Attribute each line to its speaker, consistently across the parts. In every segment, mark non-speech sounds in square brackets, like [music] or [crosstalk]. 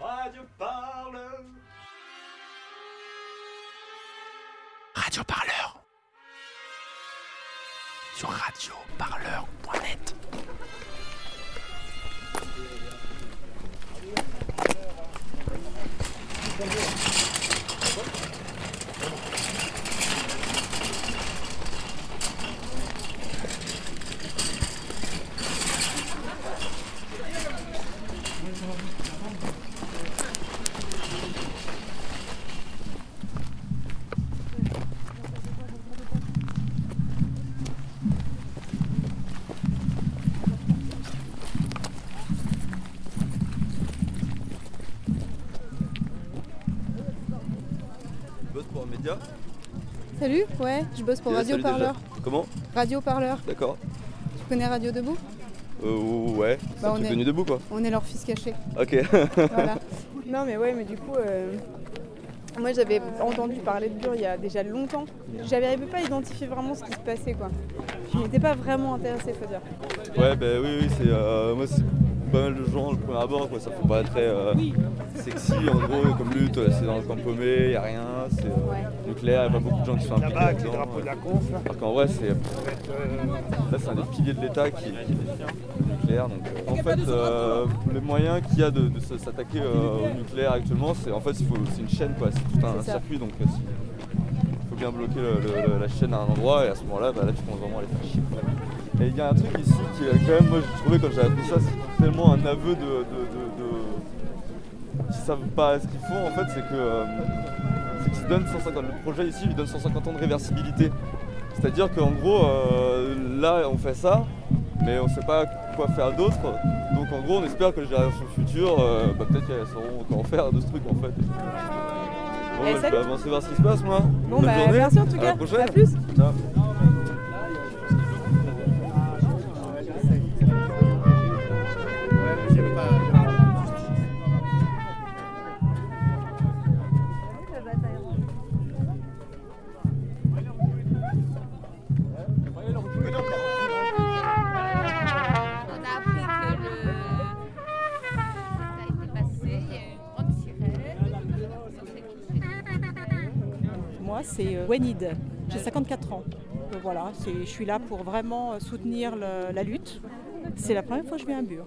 Speaker 1: Radio Parleur.
Speaker 2: Radio Parleur. Sur radioparleur.net.
Speaker 3: Tu bosses pour un média
Speaker 4: Salut, ouais, je bosse pour Radio Parleur.
Speaker 3: déjà. Comment?
Speaker 4: Radio Parleur,
Speaker 3: D'accord.
Speaker 4: tu connais Radio Debout?
Speaker 3: Euh, ouais,
Speaker 4: Bah, on est-
Speaker 3: de nuit debout quoi.
Speaker 4: On est leur fils caché.
Speaker 3: Ok.
Speaker 4: voilà. [laughs] Non mais ouais, mais du coup, euh, moi j'avais entendu parler de Bure il y a déjà longtemps. J'avais pas à identifier vraiment ce qui se passait quoi. Je m'étais pas vraiment intéressée, faut dire.
Speaker 3: Ouais, bah oui, oui, c'est. euh, moi, c'est pas mal de gens, le premier abord, quoi. Ça fait pas très euh, sexy en gros, comme lutte, c'est dans le camp paumé, y a rien, c'est euh,
Speaker 4: Ouais.
Speaker 3: nucléaire, y a pas beaucoup de gens qui sont impliqués.
Speaker 5: Là-bas, avec les drapeaux de la conf, là,
Speaker 3: Alors qu'en vrai, c'est.
Speaker 5: euh,
Speaker 3: Là, c'est un des piliers de l'État qui, qui est le nucléaire. Donc, euh, en fait, euh, les moyens qu'il y a de, s'attaquer euh, au nucléaire actuellement, c'est en fait, il faut- c'est une chaîne, quoi. C'est tout un
Speaker 4: C'est
Speaker 3: circuit. Donc, il faut bien bloquer le- le- le- la chaîne à un endroit et à ce moment-là, bah, là, tu commences vraiment à les faire chier. quoi. Et il y a un truc ici qui est quand même, moi, j'ai trouvé quand j'ai appris ça, c'est tellement un aveu de. de, de, savent pas ce qu'ils font en fait, c'est que. euh, c'est qu'ils donnent 150. Le projet ici lui donne 150 ans de réversibilité. C'est-à-dire qu'en gros, euh, là, on fait ça, mais on sait pas quoi faire d'autre. Donc en gros, on espère que les générations futures, euh, bah, peut-être qu'elles sauront comment faire de ce truc en fait. Bon, bah, je vais avancer voir ce qui se passe, moi.
Speaker 4: Bon
Speaker 3: Bonne
Speaker 4: bah
Speaker 3: journée.
Speaker 4: merci en tout
Speaker 3: À
Speaker 4: cas.
Speaker 3: la prochaine.
Speaker 4: À plus.
Speaker 3: Ciao.
Speaker 6: Moi, c'est euh, Wenid. J'ai 54 ans. Voilà, je suis là pour vraiment euh, soutenir le- la lutte. C'est la première fois que je viens à Bure.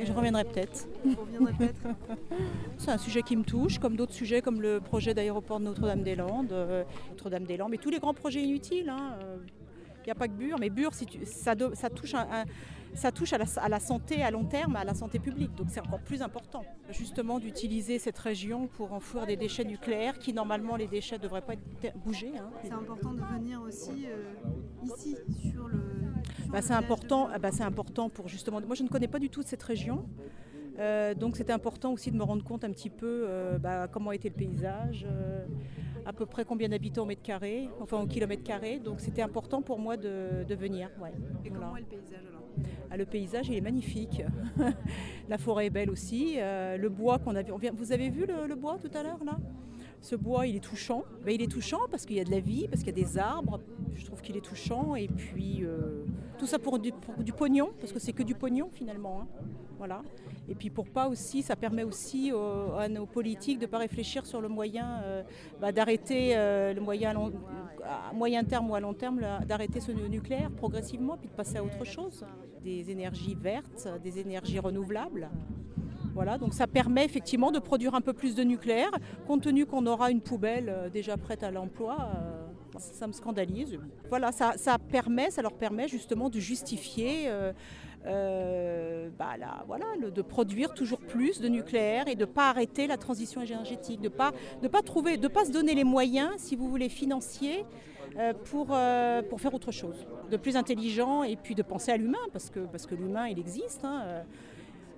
Speaker 6: Et je reviendrai peut-être. [laughs] C'est un sujet qui me touche, comme d'autres sujets, comme le projet d'aéroport de Notre-Dame-des-Landes, euh, Notre-Dame-des-Landes, mais tous les grands projets inutiles. hein, Il n'y a pas que Bure, mais Bure, si tu- ça, do- ça touche, un- un- ça touche à, la, à la santé à long terme, à la santé publique. Donc c'est encore plus important, justement, d'utiliser cette région pour enfouir des déchets nucléaires qui, normalement, les déchets ne devraient pas être bougés. hein.
Speaker 7: C'est important de venir aussi euh, ici sur le. sur
Speaker 6: Bah, c'est important, ah bah, c'est important pour justement. Moi, je ne connais pas du tout cette région. Euh, donc c'était important aussi de me rendre compte un petit peu euh, bah, comment était le paysage, euh, à peu près combien d'habitants au mètre carré, enfin au kilomètre carré. Donc c'était important pour moi de, de venir. ouais.
Speaker 7: Et
Speaker 6: Voilà.
Speaker 7: comment est le paysage alors?
Speaker 6: Ah, le paysage il est magnifique. [laughs] La forêt est belle aussi. Le bois qu'on avait. Vous avez vu le, le bois tout à l'heure là? Ce bois il est touchant. Ben, il est touchant parce qu'il y a de la vie, parce qu'il y a des arbres. Je trouve qu'il est touchant. Et puis euh, tout ça pour du, pognon, parce que c'est que du pognon finalement. hein. Voilà. Et puis pour pas aussi, ça permet aussi aux- à nos politiques de ne pas réfléchir sur le moyen euh, bah, d'arrêter euh, le moyen à, moyen terme ou à long terme d'arrêter ce nucléaire progressivement, puis de passer à autre chose, des énergies vertes, des énergies renouvelables. Voilà, donc ça permet effectivement de produire un peu plus de nucléaire, compte tenu qu'on aura une poubelle euh, déjà prête à l'emploi. euh, ça me scandalise. Voilà, ça, ça permet, ça leur permet justement de justifier euh, bah, voilà, le- de produire toujours plus de nucléaire et de ne pas arrêter la transition énergétique, de ne pas, de pas, trouver, de pas se donner les moyens, si vous voulez, financiers pour, pour faire autre chose, de plus intelligent et puis de penser à l'humain, parce que, parce que l'humain, il existe. hein,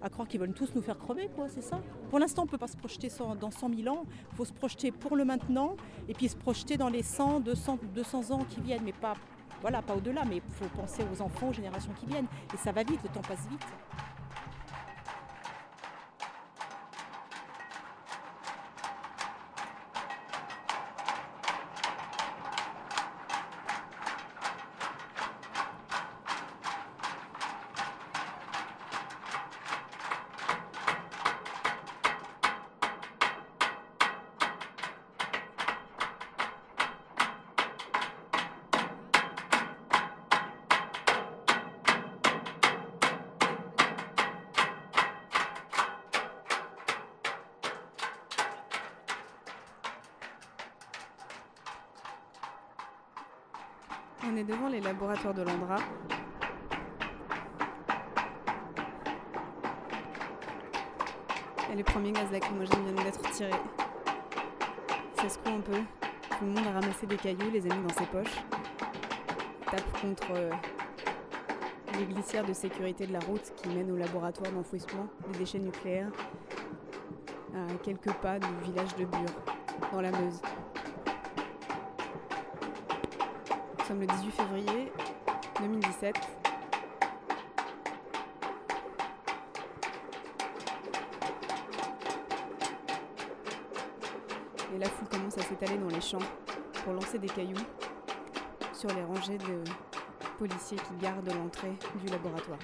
Speaker 6: à croire qu'ils veulent tous nous faire crever, quoi, c'est ça. Pour l'instant, on ne peut pas se projeter dans 100 000 ans. Il faut se projeter pour le maintenant et puis se projeter dans les 100, 200, 200 ans qui viennent, mais pas, voilà, pas au-delà. Mais il faut penser aux enfants, aux générations qui viennent. Et ça va vite, le temps passe vite.
Speaker 4: On est devant les laboratoires de l'Andra. Et les premiers gaz lacrymogènes viennent d'être tirés. Ça secoue un peu. Tout le monde a ramassé des cailloux, les a mis dans ses poches. Tape contre euh, les glissières de sécurité de la route qui mènent au laboratoire d'enfouissement des déchets nucléaires à quelques pas du village de Bure, dans la Meuse. Nous sommes le 18 février 2017. Et la foule commence à s'étaler dans les champs pour lancer des cailloux sur les rangées de policiers qui gardent l'entrée du laboratoire.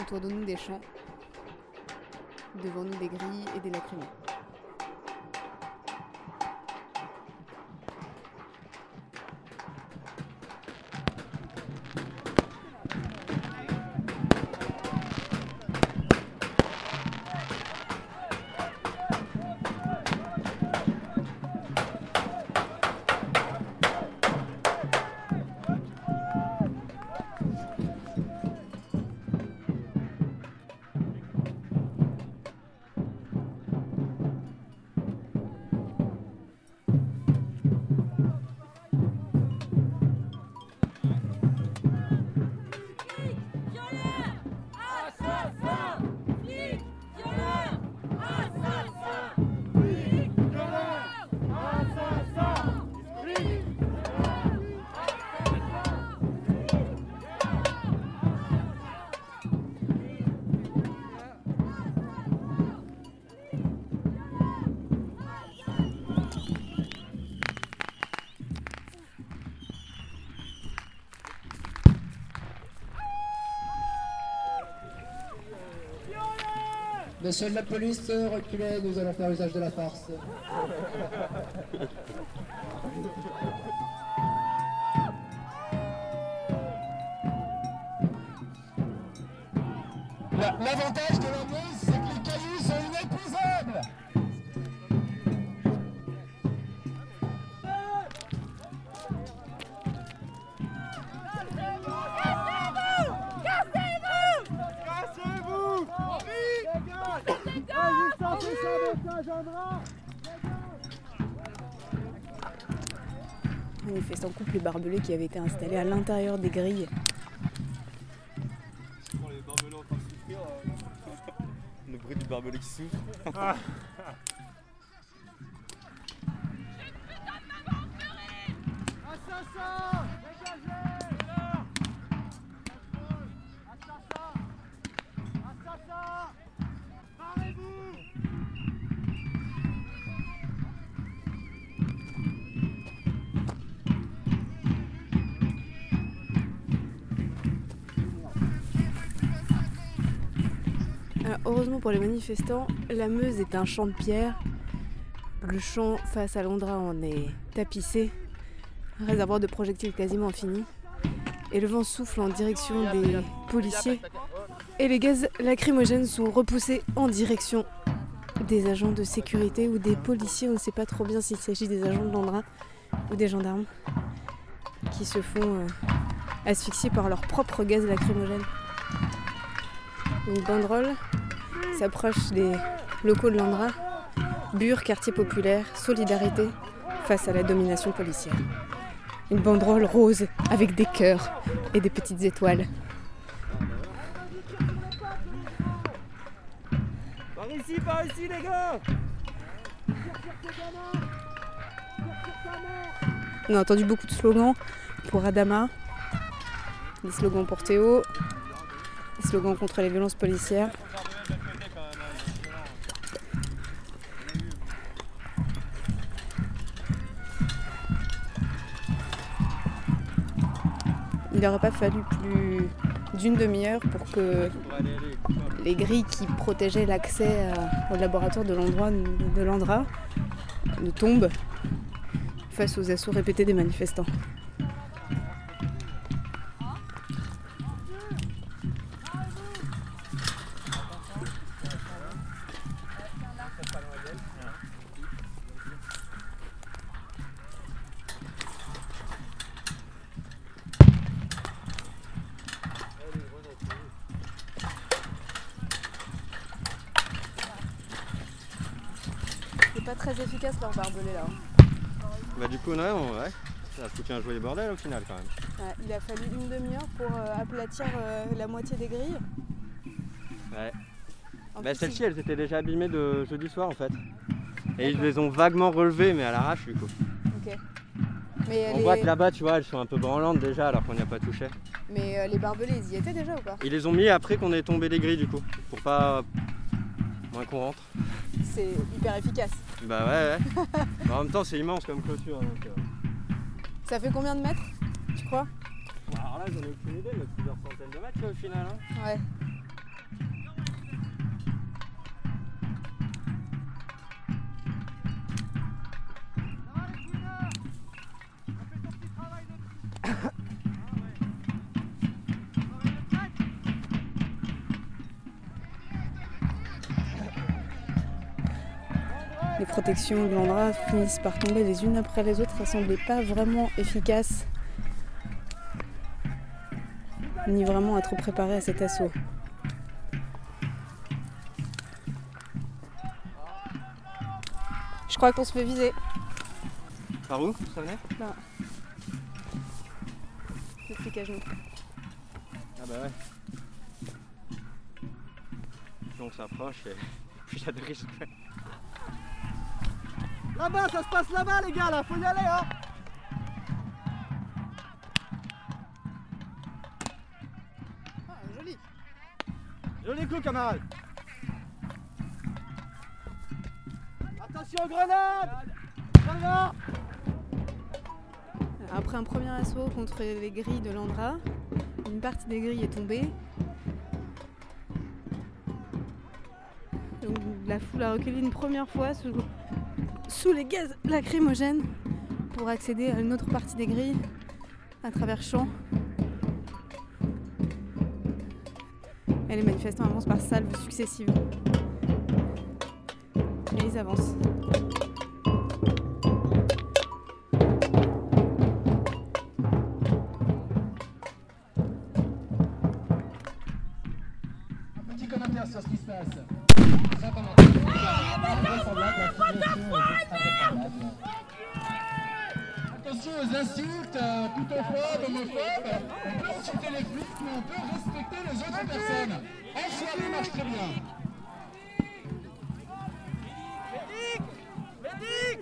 Speaker 4: Autour de nous des champs, devant nous des grilles et des lacrymos.
Speaker 8: Monsieur de la police, reculez, nous allons faire usage de la farce. La- L'avantage de
Speaker 4: Manifestant couple barbelés qui avait été installé à l'intérieur des grilles.
Speaker 3: les barbelés en train de souffrir. Le bruit du barbelé qui souffre. [laughs]
Speaker 4: heureusement pour les manifestants, la Meuse est un champ de pierre. Le champ face à Londra en est tapissé. Un réservoir de projectiles quasiment fini. Et le vent souffle en direction des policiers. Et les gaz lacrymogènes sont repoussés en direction des agents de sécurité ou des policiers. On ne sait pas trop bien s'il s'agit des agents de Londra ou des gendarmes qui se font euh, asphyxier par leur propre gaz lacrymogène. Une banderole s'approche des locaux de l'Andra. Bure, quartier populaire, solidarité face à la domination policière. Une banderole rose avec des cœurs et des petites étoiles.
Speaker 1: Par ici, par ici, les gars
Speaker 4: On a entendu beaucoup de slogans pour Adama, des slogans pour Théo, des slogans contre les violences policières. Il n'aurait pas fallu plus d'une demi-heure pour que les grilles qui protégeaient l'accès à- au laboratoire de l'endroit de l'Andra ne tombent face aux assauts répétés des manifestants. Très efficace leur barbelé là.
Speaker 9: Bah du coup, ouais, on- ouais. Ça a foutu un joli bordel au final quand même.
Speaker 4: Ouais, il a fallu une demi-heure pour euh, aplatir euh, la moitié des grilles.
Speaker 9: Ouais. Bah celles-ci, elles étaient déjà abîmées de jeudi soir en fait. Et ils les ont vaguement relevées, mais à l'arrache du coup.
Speaker 4: Ok. Mais,
Speaker 9: On
Speaker 4: les...
Speaker 9: voit que là-bas, tu vois, elles sont un peu branlantes déjà alors qu'on n'y a pas touché.
Speaker 4: Mais euh, les barbelés, ils y étaient déjà ou pas?
Speaker 9: Ils les ont mis après qu'on ait tombé les grilles du coup, pour pas moins qu'on rentre.
Speaker 4: C'est hyper efficace.
Speaker 9: Bah ouais, ouais. [laughs] Bah, en même temps, c'est immense comme clôture. Donc, euh.
Speaker 4: Ça fait combien de mètres, tu crois?
Speaker 9: Bah, Alors là, j'en ai aucune idée, mais plusieurs centaines de mètres là, au final. hein.
Speaker 4: Ouais. Les protections de l'Andra finissent par tomber les unes après les autres. Elles semblaient pas vraiment efficaces, ni vraiment être préparées à cet assaut. Je crois qu'on se fait viser.
Speaker 9: Par où? Ça venait?
Speaker 4: Là. Le flic à genoux.
Speaker 9: Ah bah ouais. Plus on s'approche et [laughs] plus il y a de risques.
Speaker 1: Là-bas, ça se passe là-bas, les gars, là, faut y aller, hein.
Speaker 4: Joli.
Speaker 1: Joli coup, camarade. Attention, grenade. Grenade
Speaker 4: Après un premier assaut contre les grilles de l'Andra, une partie des grilles est tombée. La foule a reculé une première fois sous, sous les gaz lacrymogènes pour accéder à une autre partie des grilles à travers champs. Et les manifestants avancent par salves successives. Et ils avancent.
Speaker 8: Attention aux insultes, euh, putophobes, homophobes. On peut insulter les flics, mais on peut respecter les autres personnes. En soirée marche très bien.
Speaker 1: Médic Médic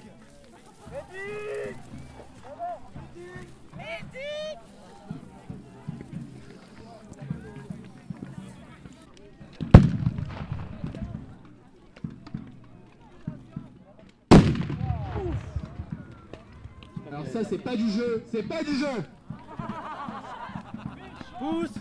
Speaker 1: Médic
Speaker 8: Alors ça, c'est pas du jeu, c'est pas du jeu.
Speaker 1: Pousse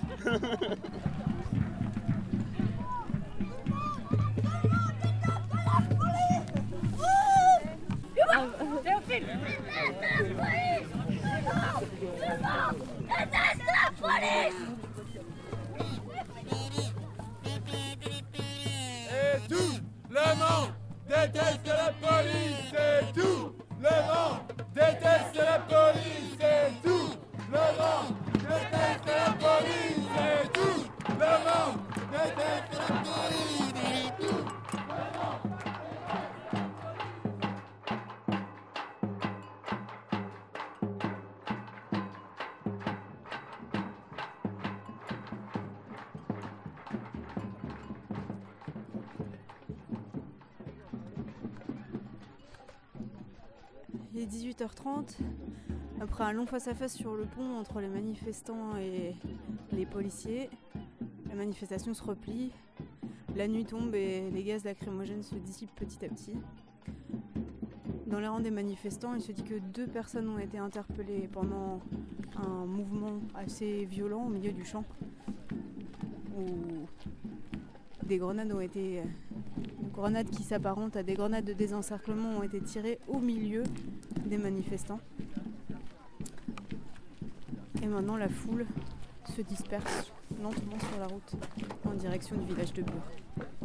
Speaker 4: Il est 18h30. Après un long face-à-face sur le pont entre les manifestants et les policiers, la manifestation se replie. La nuit tombe et les gaz lacrymogènes se dissipent petit à petit. Dans les rangs des manifestants, il se dit que deux personnes ont été interpellées pendant un mouvement assez violent au milieu du champ où des grenades ont été grenades qui s'apparentent à des grenades de désencerclement ont été tirées au milieu des manifestants. Et maintenant la foule se disperse lentement sur la route en direction du village de Bure.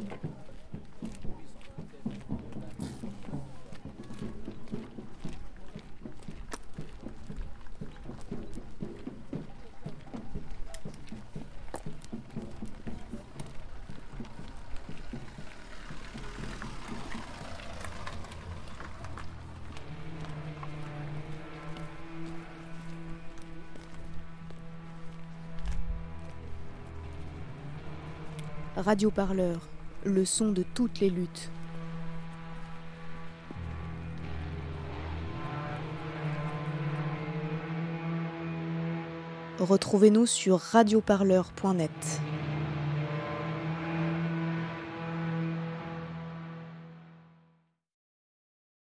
Speaker 10: Radio Parleur, le son de toutes les luttes. Retrouvez-nous sur radioparleur.net.